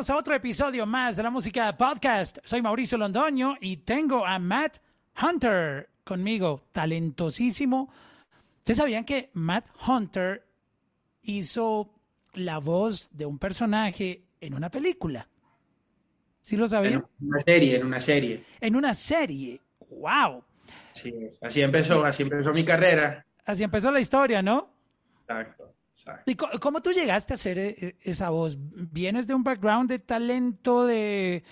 bienvenidos a otro episodio más de la música podcast. Soy Mauricio Londoño y tengo a Matt Hunter conmigo, talentosísimo. ¿Ustedes sabían que Matt Hunter hizo la voz de un personaje en una película? ¿Sí lo sabían? En una serie, en una serie. En una serie. ¡Wow! Sí, así empezó, así empezó mi carrera. Así empezó la historia, ¿no? Exacto. ¿Y cómo tú llegaste a hacer e- esa voz? ¿Vienes de un background de talento, de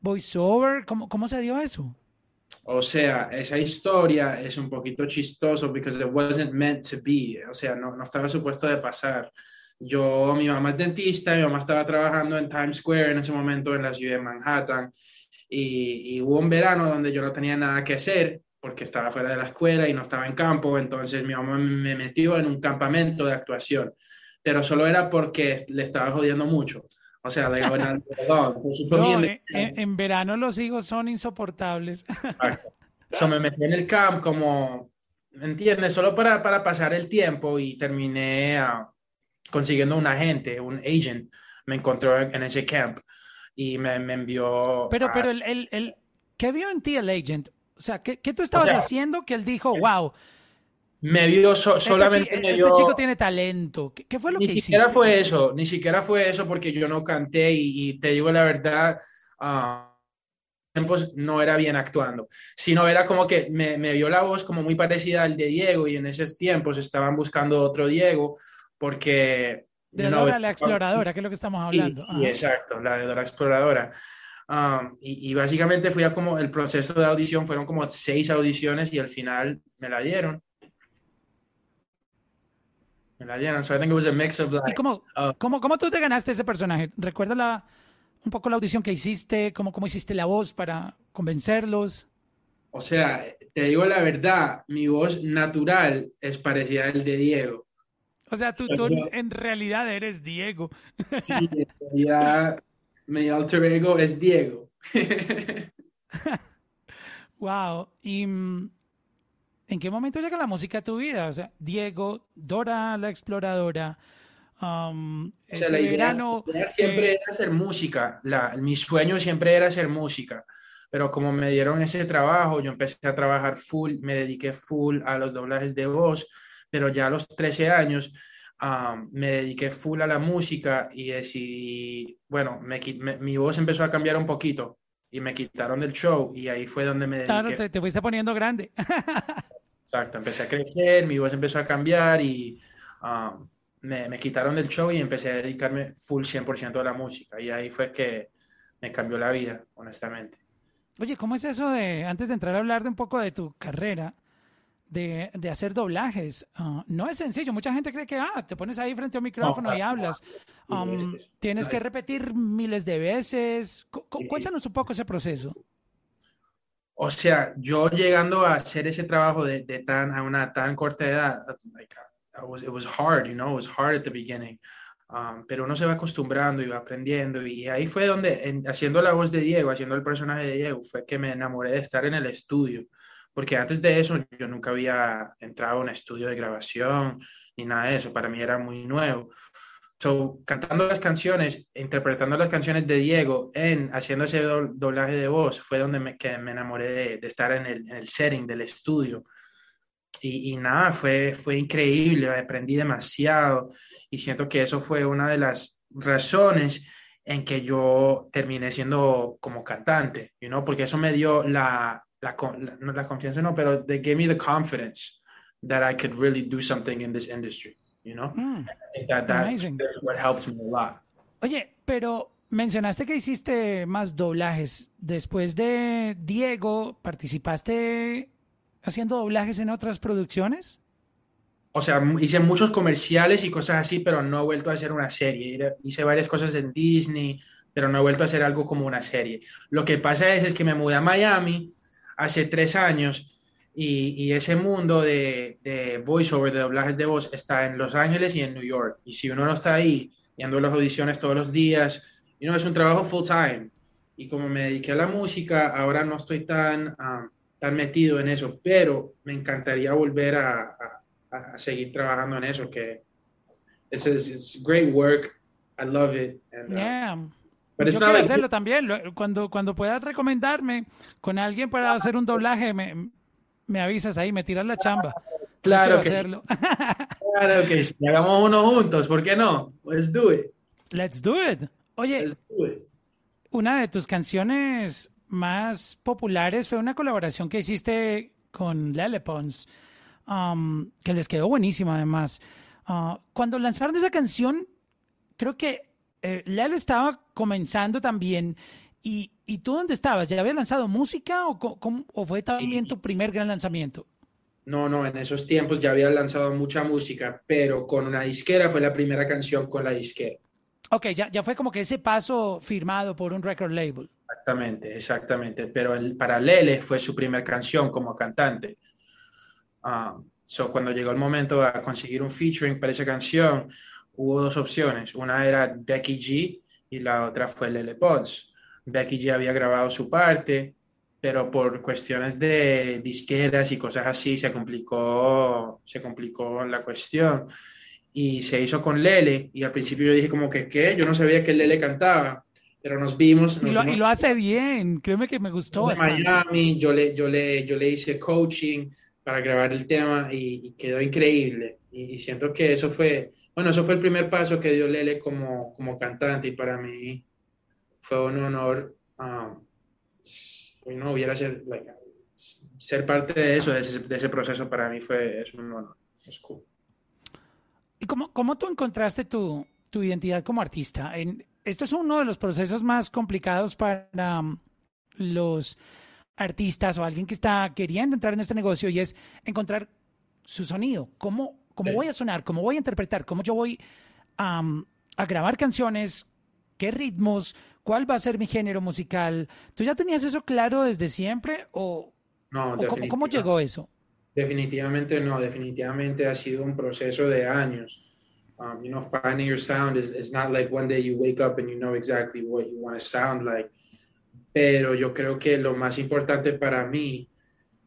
voiceover? ¿Cómo, cómo se dio eso? O sea, esa historia es un poquito chistoso because it wasn't meant to be. O sea, no, no estaba supuesto de pasar. Yo, mi mamá es dentista, mi mamá estaba trabajando en Times Square en ese momento en la ciudad de Manhattan y, y hubo un verano donde yo no tenía nada que hacer porque estaba fuera de la escuela y no estaba en campo, entonces mi mamá me metió en un campamento de actuación, pero solo era porque le estaba jodiendo mucho. O sea, le fue No, en, en- en verano los hijos son insoportables. Exacto. So, me metí en el camp como, ¿me entiendes? Solo para, para pasar el tiempo y terminé ah, consiguiendo un agente, un agent. Me encontró en, en ese camp y me, me envió. Pero, a- pero el, el, el- ¿qué vio en ti el agent? O sea, ¿qué, qué tú estabas sea, haciendo que él dijo, wow, me vio so- este, solamente. ti- me este vio- chico tiene talento? ¿Qué, qué fue lo Ni que siquiera hiciste? fue eso, ni siquiera fue eso porque yo no canté y, y te digo la verdad, ah, tiempos no era bien actuando, sino era como que me, me vio la voz como muy parecida al de Diego y en esos tiempos estaban buscando otro Diego porque... De Dora la estaba- exploradora, que es lo que estamos Sí, hablando. sí, Ajá. exacto, la de Dora Exploradora. Um, y, y básicamente fui a como el proceso de audición, fueron como seis audiciones y al final me la dieron. Me la dieron, so I think it was a mix of ¿Y like, cómo, ah. cómo, cómo tú te ganaste ese personaje? ¿Recuerdas la, un poco la audición que hiciste? ¿Cómo, cómo hiciste la voz para convencerlos? o sea, te digo la verdad, mi voz natural es parecida al de Diego. O sea, tú, tú en realidad eres Diego. Sí, en realidad, mi alter ego es Diego. Wow. ¿Y mm, en qué momento llega la música a tu vida? O sea, Diego, Dora la exploradora, um, O sea, ese la idea, verano. idea siempre eh, era hacer música. La, mi sueño siempre era hacer música. Pero como me dieron ese trabajo, yo empecé a trabajar full, me dediqué full a los doblajes de voz, pero ya a los 13 años ah, me dediqué full a la música y decidí, bueno, me, me- mi voz empezó a cambiar un poquito y me quitaron del show y ahí fue donde me dediqué. claro, te, te fuiste poniendo grande. Exacto, empecé a crecer, mi voz empezó a cambiar y ah, me, me quitaron del show y empecé a dedicarme full 100% a la música. Y ahí fue que me cambió la vida, honestamente. Oye, ¿cómo es eso de, antes de entrar a hablar de un poco de tu carrera, de, de hacer doblajes? Ah, no es sencillo. Mucha gente cree que, ah, te pones ahí frente a un micrófono y claro, hablas. Um, tienes que repetir miles de veces. Cu-. Cuéntanos un poco ese proceso. O sea, yo llegando a hacer ese trabajo de, de tan, a una tan corta edad, like, I was, it was hard, you know, it was hard at the beginning. Um, pero uno se va acostumbrando y va aprendiendo. Y ahí fue donde, en- haciendo la voz de Diego, haciendo el personaje de Diego, fue que me enamoré de estar en el estudio. Porque antes de eso yo nunca había entrado a un estudio de grabación ni nada de eso. Para mí era muy nuevo. So, cantando las canciones, interpretando las canciones de Diego, en haciendo ese do- doblaje de voz, fue donde me, que me enamoré de, de estar en el, en el setting del estudio. Y, y nada, fue, fue increíble, aprendí demasiado y siento que eso fue una de las razones en que yo terminé siendo como cantante, you know, porque eso me dio la, la, la- no la confianza, no, pero they gave me the confidence that I could really do something in this industry, you know. Mm. I think that that's Amazing. what helps me a lot. Oye, pero mencionaste que hiciste más doblajes. Después de Diego, ¿participaste haciendo doblajes en otras producciones? O sea, hice muchos comerciales y cosas así, pero no he vuelto a hacer una serie. Hice varias cosas en Disney, pero no he vuelto a hacer algo como una serie. Lo que pasa es, es que me mudé a Miami hace tres años y, y ese mundo de, de voiceover, de doblajes de voz, está en Los Ángeles y en New York. Y si uno no está ahí, yendo a las audiciones todos los días, you know, es un trabajo full time. Y como me dediqué a la música, ahora no estoy tan, ah, tan metido en eso, pero me encantaría volver a, a- a seguir trabajando en eso, que it's great work. I love it. Uh. Yo quiero hacerlo también. Cuando, cuando puedas recomendarme con alguien para hacer un doblaje, me, me avisas ahí, me tiras la chamba. Claro que hacerlo. Claro que sí. Hagamos uno juntos, ¿por qué no? Let's do it. Let's do it. Oye, una de tus canciones más populares fue una colaboración que hiciste con Lele Pons, um, que les quedó buenísima además. Uh, cuando lanzaron esa canción, creo que eh, Lele estaba comenzando también. ¿Y, ¿Y, tú dónde estabas? ¿Ya habías lanzado música o, o fue también tu primer gran lanzamiento? No, no, en esos tiempos ya había lanzado mucha música, pero con una disquera fue la primera canción con la disquera. Ok, ya, ya fue como que ese paso firmado por un record label. Exactamente, exactamente. Pero el, para Lele fue su primera canción como cantante. Uh, so cuando llegó el momento a conseguir un featuring para esa canción, hubo dos opciones. Una era Becky G y la otra fue Lele Pons. Becky G había grabado su parte, pero por cuestiones de disqueras y cosas así se complicó, se complicó la cuestión. Y se hizo con Lele, y al principio yo dije como que, ¿qué? Yo no sabía que Lele cantaba, pero nos vimos. y, lo, hace bien, créeme que me gustó. En Miami, yo le, yo, le, yo le hice coaching para grabar el tema y, quedó increíble. Y, siento que eso fue, bueno, eso fue el primer paso que dio Lele como, como cantante y para mí fue un honor. Um, no hubiera ser, ser parte de eso, de ese, proceso para mí fue es un honor. Es cool. ¿Y cómo, cómo tú encontraste tu, tu identidad como artista? En, esto es uno de los procesos más complicados para um, los artistas o alguien que está queriendo entrar en este negocio y es encontrar su sonido. ¿Cómo, cómo voy a sonar? ¿Cómo voy a interpretar? ¿Cómo yo voy um, a grabar canciones? ¿Qué ritmos? ¿Cuál va a ser mi género musical? ¿Tú ya tenías eso claro desde siempre o, no, cómo, llegó eso? Definitivamente no, definitivamente ha sido un proceso de años. Um, you know, finding your sound is, is not like one day you wake up and you know exactly what you want to sound like. Pero yo creo que lo más importante para mí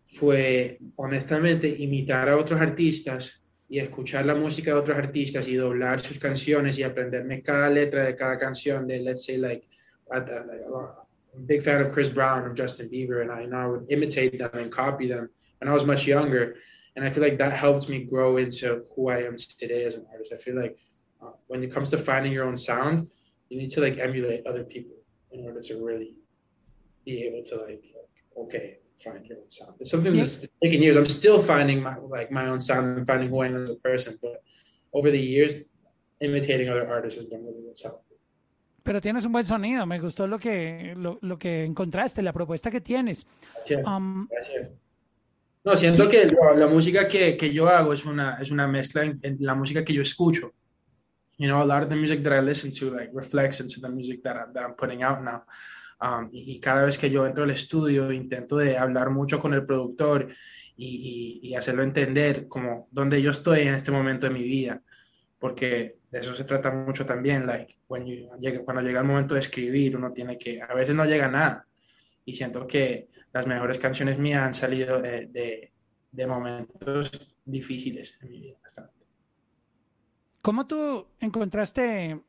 fue, honestamente, imitar a otros artistas y escuchar la música de otros artistas y doblar sus canciones y aprenderme cada letra de cada canción de, let's say, like, I'm a big fan of Chris Brown or Justin Bieber, and I, and I would imitate them and copy them when I was much younger. And I feel like that helped me grow into who I am today as an artist. I feel like uh, when it comes to finding your own sound, you need to like emulate other people in order to really be able to like, like okay, find your own sound. It's something yeah. that's taken years. I'm still finding my like my own sound and finding who I am as a person. But over the years, imitating other artists has been really what's helped. Pero tienes un buen sonido, me gustó lo que, lo, lo que encontraste, la propuesta que tienes. Gracias. Um, Gracias. No, siento que la música que, que, yo hago es una, es una mezcla en, la música que yo escucho. You know, a lot of the music that I listen to like reflects into the music that, I, that I'm putting out now. Um, y, cada vez que yo entro al estudio intento de hablar mucho con el productor y, y, y hacerlo entender como dónde yo estoy en este momento de mi vida. Porque de eso se trata mucho también, like, cuando llega el momento de escribir, uno tiene que, a veces no llega nada, y siento que las mejores canciones mías han salido de, de, momentos difíciles en mi vida. ¿Cómo tú encontraste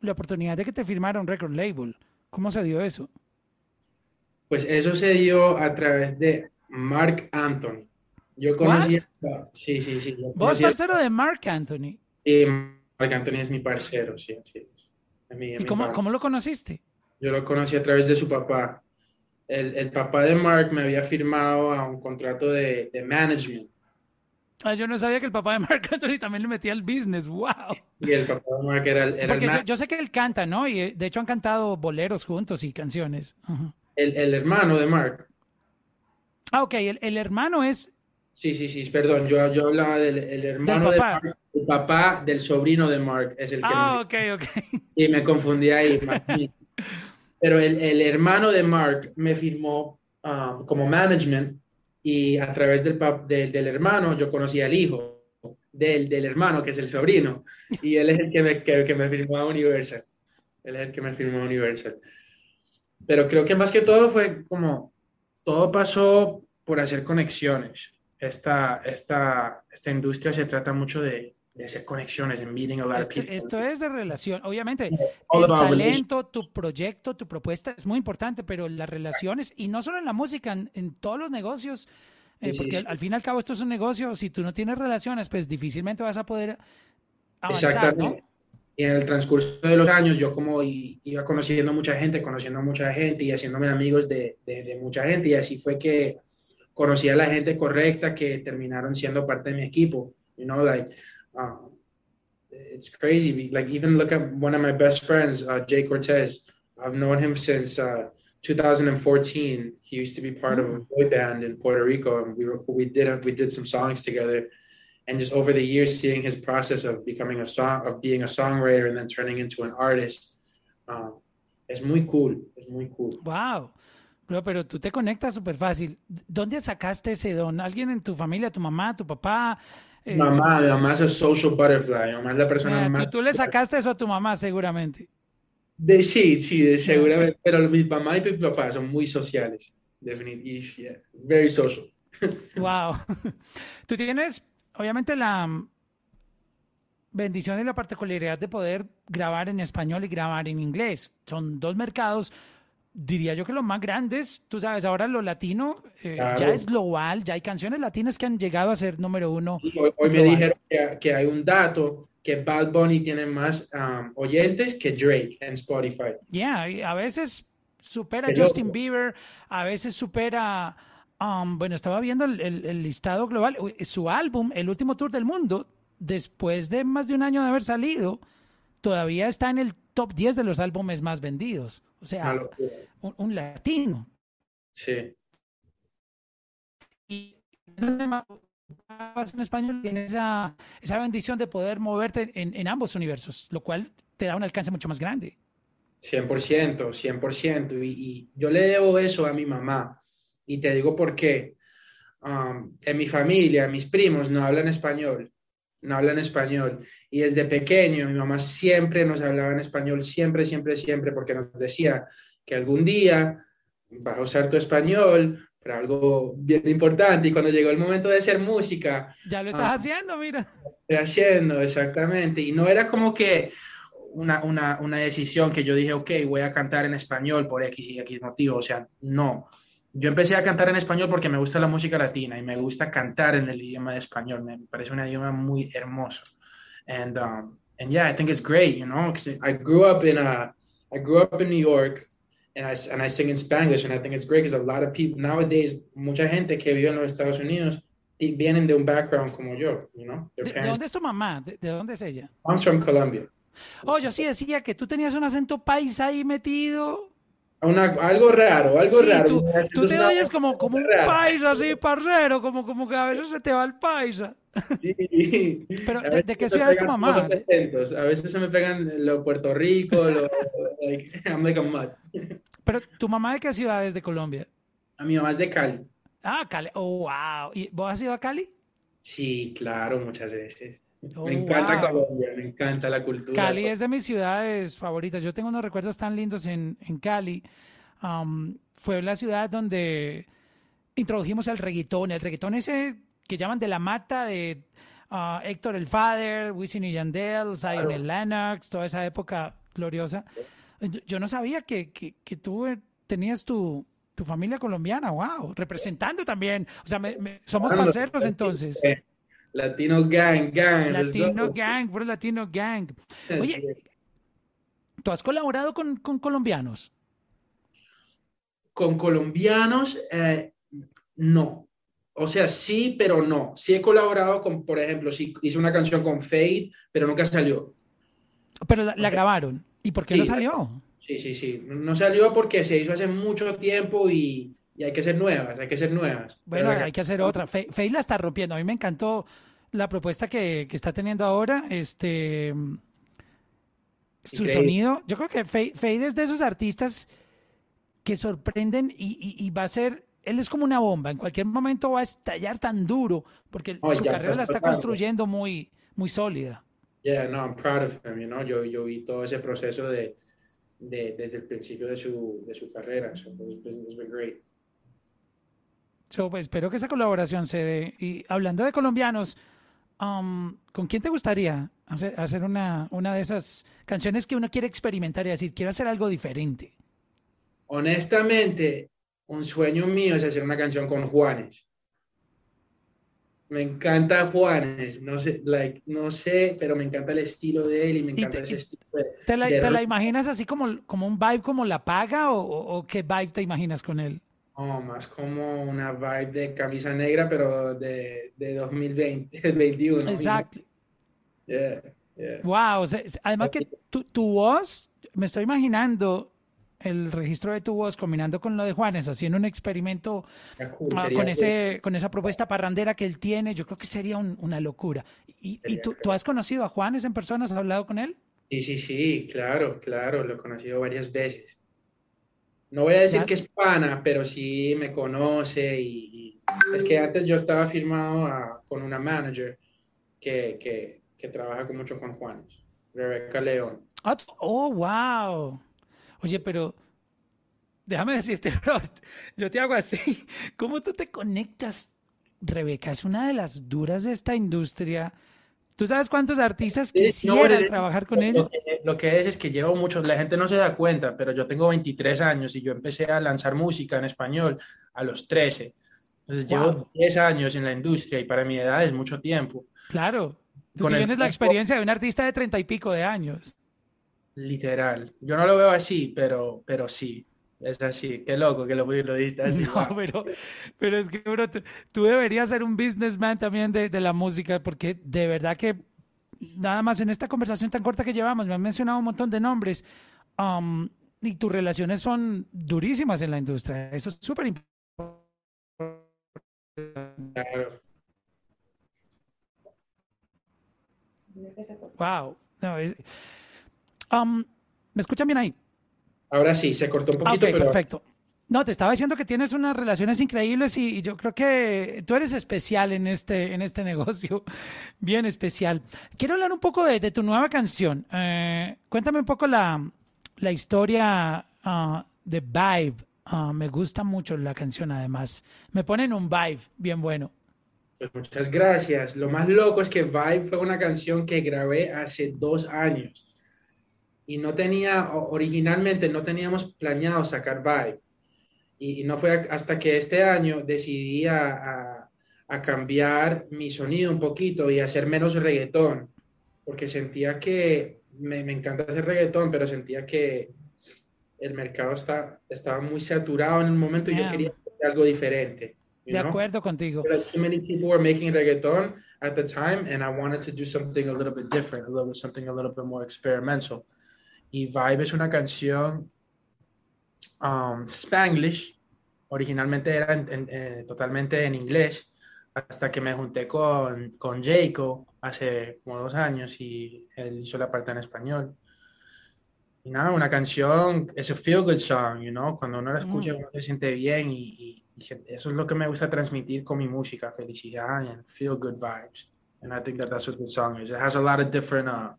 la oportunidad de que te firmara un record label? ¿Cómo se dio eso? Pues eso se dio a través de Mark Anthony. Yo conocí... Sí, sí, sí. ¿Vos parcero de Mark Anthony? Sí, Mark Anthony es mi parcero, sí, sí. ¿Y cómo, cómo, lo conociste? Yo lo conocí a través de su papá. El, el papá de Mark me había firmado a un contrato de, de, management. Ah, yo no sabía que el papá de Mark Anthony también le metía al business, wow. Y el papá de Mark era, el, Porque yo, sé que él canta, ¿no? Y eh, de hecho han cantado boleros juntos y canciones. El, el, hermano de Mark. Ah, ok, el, el hermano es... Sí, sí, sí, perdón, yo, yo hablaba del el hermano de Mark el papá del sobrino de Mark es el que... Ah, ok, ok. Sí, me confundí ahí. Pero el, el, hermano de Mark me firmó um, como management y a través del, del, del, hermano yo conocí al hijo del, del, hermano, que es el sobrino, y él es el que me, que, que me firmó a Universal. Él es el que me firmó a Universal. Pero creo que más que todo fue como, todo pasó por hacer conexiones. Esta, esta, esta industria se trata mucho de, de hacer conexiones, en meeting a lot esto, of people. Esto es de relación. Obviamente, All el talento, tu proyecto, tu propuesta es muy importante, pero las relaciones, y no solo en la música, en, en todos los negocios, eh, Sí, porque sí. al, al fin y al cabo esto es un negocio, si tú no tienes relaciones, pues difícilmente vas a poder avanzar, Exactamente. ¿no? Y en el transcurso de los años, yo como iba conociendo mucha gente, conociendo mucha gente y haciéndome amigos de, de, de mucha gente. Y así fue que conocí a la gente correcta que terminaron siendo parte de mi equipo. You know, like, um, it's crazy. Like, even look at one of my best friends, uh, Jay Cortez. I've known him since uh, 2014. He used to be part of a boy band in Puerto Rico, and we were, we did we did some songs together. And just over the years, seeing his process of becoming a song, of being a songwriter, and then turning into an artist, um, es muy cool. Es muy cool. Wow. Bro, pero tú te conectas súper fácil. ¿Dónde sacaste ese don? ¿Alguien en tu familia, tu mamá, tu papá? Eh, Mamá, mi mamá es a social butterfly. Mi mamá es la persona eh, tú, más. tú le sacaste eso a tu mamá seguramente. De, sí, sí, de, seguramente. Pero mi mamá y mi papá son muy sociales. Definitivamente. Yeah, very social. Wow. Tú tienes, obviamente, la bendición y la particularidad de poder grabar en español y grabar en inglés. Son dos mercados, diría yo que los más grandes. Tú sabes, ahora lo latino eh, Claro. ya es global, ya hay canciones latinas que han llegado a ser número uno. Hoy, hoy me dijeron que, que hay un dato que Bad Bunny tiene más um, oyentes que Drake en Spotify. Yeah, a veces supera a Justin. Bieber, a veces supera, um, bueno, estaba viendo el, el- el listado global, su álbum, el último tour del mundo, después de más de un año de haber salido, todavía está en el top 10 de los álbumes más vendidos. O sea, un, un latino. Sí. Y en español tiene esa, esa bendición de poder moverte en, en ambos universos, lo cual te da un alcance mucho más grande. 100%, 100%. Y, y yo le debo eso a mi mamá. Y te digo por qué. Um, en mi familia, mis primos no hablan español. No hablan español. Y desde pequeño, mi mamá siempre nos hablaba en español, siempre, siempre, siempre, porque nos decía que algún día vas a usar tu español para algo bien importante. Y cuando llegó el momento de hacer música, Ya lo estás Ah. haciendo, mira. Estoy haciendo, exactamente. Y no era como que una, una, una decisión que yo dije, ok, voy a cantar en español por X y X motivo. O sea, no. Yo empecé a cantar en español porque me gusta la música latina y me gusta cantar en el idioma de español. Me parece un idioma muy hermoso. And, um, and yeah, I think it's great, you know, I grew up in a, I grew up in New York and I, and I sing in Spanish and I think it's great because a lot of people nowadays, mucha gente que vive en los Estados Unidos y vienen de un background como yo, you know. Their ¿De, dónde es tu mamá? ¿De, de dónde es ella? Mom's from Colombia. Oh, yo sí decía que tú tenías un acento paisa ahí metido. Una, algo raro, algo Sí, raro. tú, te oyes como, como un raro. paisa así, parcero, como, como que a veces se te va el paisa. Sí. Pero, ¿de- qué ciudad es tu mamá? los. A veces se me pegan lo Puerto Rico, lo, like, I'm like a mud. Pero, ¿tu mamá de qué ciudad es de Colombia? A mi mamá es de Cali. Ah, Cali. Oh, wow. ¿Y vos has ido a Cali? Sí, claro, muchas veces. Oh, me encanta wow. Colombia, me encanta la cultura. Cali es de mis ciudades favoritas. Yo tengo unos recuerdos tan lindos en, en Cali. Um, fue la ciudad donde introdujimos el reggaetón. El reggaetón ese que llaman de la mata de ah, Héctor el Father, Wisin y Yandel, Zion y Lennox, toda esa época gloriosa. Yo, yo no sabía que, que, que tú eh, tenías tu, tu familia colombiana, wow, representando también. O sea, me- me- somos parceros entonces. Latino gang, gang. Latino. Gang, puro Latino Gang. Oye, ¿tú has colaborado con, con colombianos? Con colombianos, eh, no. O sea, sí, pero no. Sí he colaborado con, por ejemplo, sí hice una canción con Fade, pero nunca salió. Pero la, la grabaron. ¿Y por qué Sí, no salió? Sí, sí, sí. No salió porque se hizo hace mucho tiempo y, y hay que ser nuevas, hay que ser nuevas. Bueno, Pero- hay que hacer otra. Fe- la está rompiendo. A mí me encantó la propuesta que, que está teniendo ahora. Este, su Increíble. sonido. Yo creo que Faye, Faye es de esos artistas que sorprenden y, y- y va a ser. Él es como una bomba. En cualquier momento va a estallar tan duro porque Oh, su carrera está la está construyendo muy, muy sólida. Yeah, no, I'm proud of him, you know. Yo, yo vi todo ese proceso de, de- desde el principio de su, de su carrera. So it's been, it's been great. So, pues, espero que esa colaboración se dé. Y hablando de colombianos, um, ¿con quién te gustaría hacer, hacer una, una de esas canciones que uno quiere experimentar y decir, quiero hacer algo diferente? Honestamente, un sueño mío es hacer una canción con Juanes. Me encanta Juanes, no sé, like, no sé, pero me encanta el estilo de él y me encanta ese estilo de, ¿Te la, de te la imaginas así como, como un vibe como La Paga o qué vibe te imaginas con él? Oh, más como una vibe de camisa negra, pero de, de 2020, 2021. Exacto. Yeah, yeah. Wow, o sea, además que tu, tu voz, me estoy imaginando el registro de tu voz combinando con lo de Juanes, haciendo un experimento ah, con ese, con esa propuesta parrandera que él tiene, yo creo que sería un- una locura. ¿Y, y tú, tú has conocido a Juanes en persona? ¿Has hablado con él? Sí, sí, sí, claro, claro, lo he conocido varias veces. No voy a decir Ya. que es pana, pero sí me conoce y, y- es que antes yo estaba firmado a- con una manager que, que, que trabaja con mucho con Juanes, Rebeca León. Ah, tú- Oh, wow. Oye, pero déjame decirte, bro, yo te hago así. ¿Cómo tú te conectas? Rebeca es una de las duras de esta industria. ¿Tú sabes cuántos artistas Sí, quisieran trabajar con que, lo que es es que llevo mucho, la gente no se da cuenta, pero yo tengo 23 años y yo empecé a lanzar música en español a los 13. Entonces Wow. llevo 10 años en la industria y para mi edad es mucho tiempo. Claro. Tú Con el tienes la experiencia de un artista de treinta y pico de años. Literal. Yo no lo veo así, pero, pero sí. Es así. Qué loco que lo, lo diste así. No, pero, pero es que, bro, tú, tú deberías ser un businessman también de, de la música, porque de verdad que nada más en esta conversación tan corta que llevamos, me han mencionado un montón de nombres um, y tus relaciones son durísimas en la industria. Eso es súper importante. Claro. Wow. No, es- um, ¿me escuchan bien ahí? Ahora sí, se cortó un poquito, pero perfecto. No, te estaba diciendo que tienes unas relaciones increíbles y, y yo creo que tú eres especial en este, en este negocio, bien especial. Quiero hablar un poco de, de tu nueva canción. Eh, cuéntame un poco la, la historia ah, de Vibe. Ah, me gusta mucho la canción, además. Me ponen un vibe bien bueno. pues muchas gracias. Lo más loco es que Vibe fue una canción que grabé hace dos años y no tenía, originalmente no teníamos planeado sacar Vibe. Y, y no fue hasta que este año decidí a, a- a cambiar mi sonido un poquito y hacer menos reggaetón, porque sentía que me, me encanta hacer reggaetón, pero sentía que el mercado está, estaba muy saturado en el momento y yo Yeah. quería hacer algo diferente. De know? acuerdo contigo. Were too many people were making reggaeton at the time, and I wanted to do something a little bit different, a little something a little bit more experimental. Y Vibe es una canción um, Spanglish. Originalmente era en- en- eh, totalmente en inglés, hasta que me junté con, con Jacob hace como dos años y él hizo la parte en español. Y nada, una canción, es a feel good song, you know, cuando uno la escucha uno se siente bien y, y- y eso es lo que me gusta transmitir con mi música, felicidad and feel good vibes. And I think that that's what the song is. It has a lot of different, uh,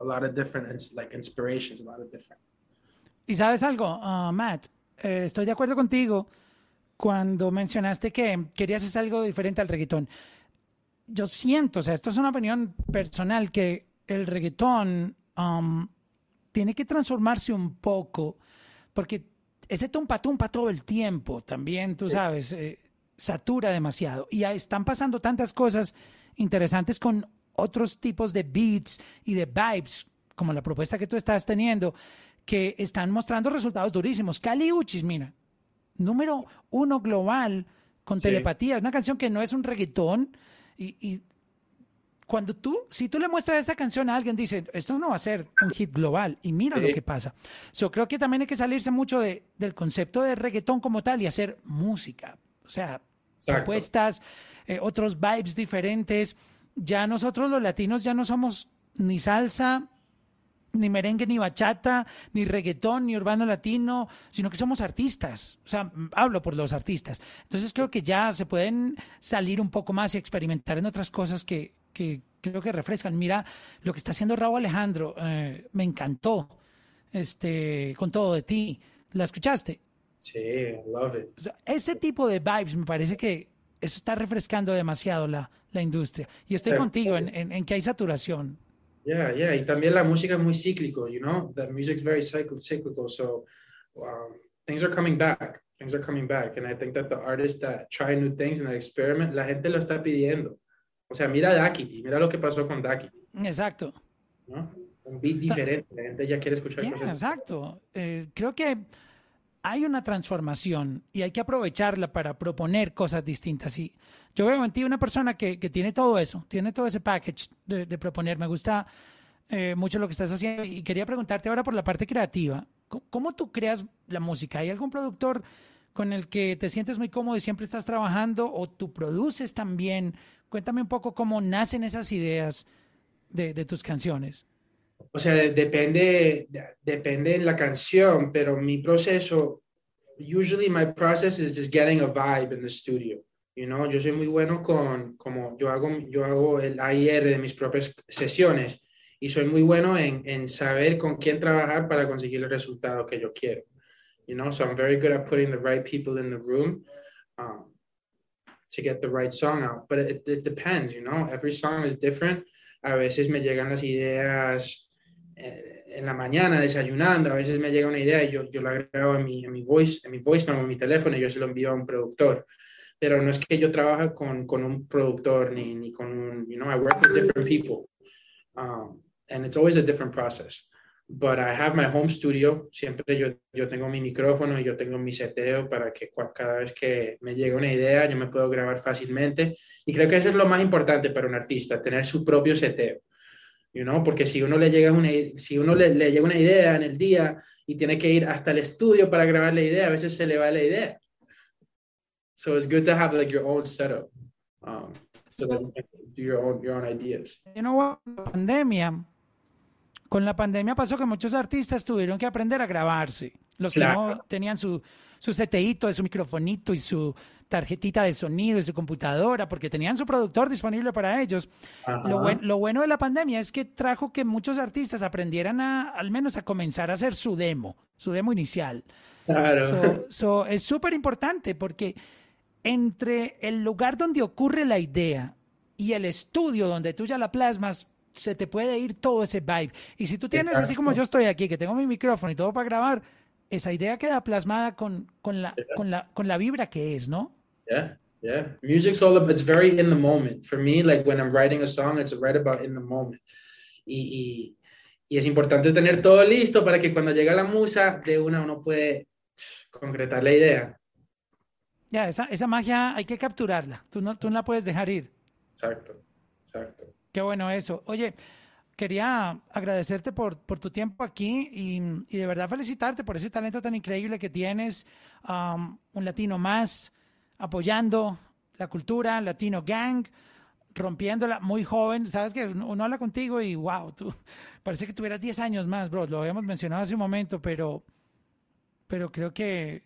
a lot of different, like inspirations, a lot of different. Y sabes algo, Ah, Matt, Eh, estoy de acuerdo contigo cuando mencionaste que querías hacer algo diferente al reggaetón. Yo siento, o sea, esto es una opinión personal, que el reggaetón um, tiene que transformarse un poco, porque ese tumpa tumpa todo el tiempo también, tú sabes, eh, satura demasiado. Y ahí están pasando tantas cosas interesantes con otros tipos de beats y de vibes, como la propuesta que tú estás teniendo, que están mostrando resultados durísimos. Cali Uchis, mira, número uno global con Sí. telepatía. Es una canción que no es un reggaetón y, y cuando tú, si tú le muestras esta canción a alguien, dice, esto no va a ser un hit global y mira Sí. lo que pasa. Yo creo que también hay que salirse mucho de- del concepto de reggaetón como tal y hacer música. O sea, Exacto. propuestas, eh, otros vibes diferentes. Ya nosotros los latinos ya no somos ni salsa, ni merengue, ni bachata, ni reggaetón, ni urbano latino, sino que somos artistas. O sea, hablo por los artistas. Entonces creo que ya se pueden salir un poco más y experimentar en otras cosas que, que creo que refrescan. Mira lo que está haciendo Raúl Alejandro, eh, me encantó. Este, con todo de ti. ¿La escuchaste? Sí, I love it. O sea, ese tipo de vibes me parece que eso está refrescando demasiado la, la industria. Y estoy contigo en, en, que hay saturación. Yeah, yeah. Y también la música es muy cíclico, you know? The music's very cyclical, so um, things are coming back. Things are coming back. And I think that the artists that try new things and that experiment, la gente lo está pidiendo. O sea, mira Dakity, mira lo que pasó con Dakity. Exacto. ¿No? Un beat diferente, la gente ya quiere escuchar cosas. Exacto. Eh, creo que hay una transformación y hay que aprovecharla para proponer cosas distintas. Y yo veo en ti una persona que, que tiene todo eso, tiene todo ese package de, proponer. Me gusta eh, mucho lo que estás haciendo y quería preguntarte ahora por la parte creativa. ¿Cómo, tú creas la música? ¿Hay algún productor con el que te sientes muy cómodo y siempre estás trabajando o tú produces también? Cuéntame un poco cómo nacen esas ideas de, de tus canciones. O sea, depende, depende en la canción, pero mi proceso, usually my process is just getting a vibe in the studio. You know, yo soy muy bueno con, como yo hago, yo hago el AIR de mis propias sesiones y soy muy bueno en, en saber con quién trabajar para conseguir el resultado que yo quiero. You know, so I'm very good at putting the right people in the room um, to get the right song out. But it, it depends, you know, every song is different. A veces me llegan las ideas en la mañana desayunando, a veces me llega una idea y yo, yo la grabo en mi, en mi voice, en mi voice en mi teléfono y yo se lo envío a un productor. Pero no es que yo trabaje con, con un productor ni, ni con un, you know, I work with different people. Um, and it's always a different process. But I have my home studio, siempre yo, yo tengo mi micrófono y yo tengo mi seteo para que cada vez que me llega una idea yo me puedo grabar fácilmente. Y creo que eso es lo más importante para un artista, tener su propio seteo you know? porque si uno le llega una, si uno le, le, llega una idea en el día y tiene que ir hasta el estudio para grabar la idea, a veces se le va la idea. So it's good to have like your own setup, um, so that you can do your own, your own ideas. You know what? pandemia, con la pandemia pasó que muchos artistas tuvieron que aprender a grabarse. Los que no tenían su, su CTito, su microfonito y su tarjetita de sonido y su computadora, porque tenían su productor disponible para ellos. Lo, lo, bueno de la pandemia es que trajo que muchos artistas aprendieran a, al menos a comenzar a hacer su demo, su demo inicial. Claro. So, es súper importante porque entre el lugar donde ocurre la idea y el estudio donde tú ya la plasmas, se te puede ir todo ese vibe. Y si tú tienes, así como yo estoy aquí, que tengo mi micrófono y todo para grabar, esa idea queda plasmada con, con, la, con, la, con la vibra que es, ¿no? Yeah, yeah. Music's all about, it's very in the moment. For me, like when I'm writing a song, it's right about in the moment. Y, y, y es importante tener todo listo para que cuando llega la musa, de una uno puede concretar la idea. Ya, esa, esa magia hay que capturarla. Tú no, tú no la puedes dejar ir. Exacto, exacto. Qué bueno eso. Oye, quería agradecerte por, por tu tiempo aquí y, y, de verdad felicitarte por ese talento tan increíble que tienes. Um, un latino más, apoyando la cultura, Latino Gang, rompiéndola, muy joven. Sabes que uno habla contigo y wow, tú parece que tuvieras 10 años más, bro. Lo habíamos mencionado hace un momento, pero, pero creo que,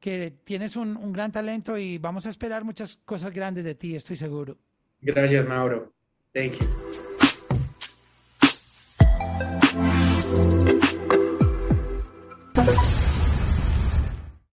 que tienes un, un gran talento y vamos a esperar muchas cosas grandes de ti, estoy seguro. Gracias, Mauro. Thank you.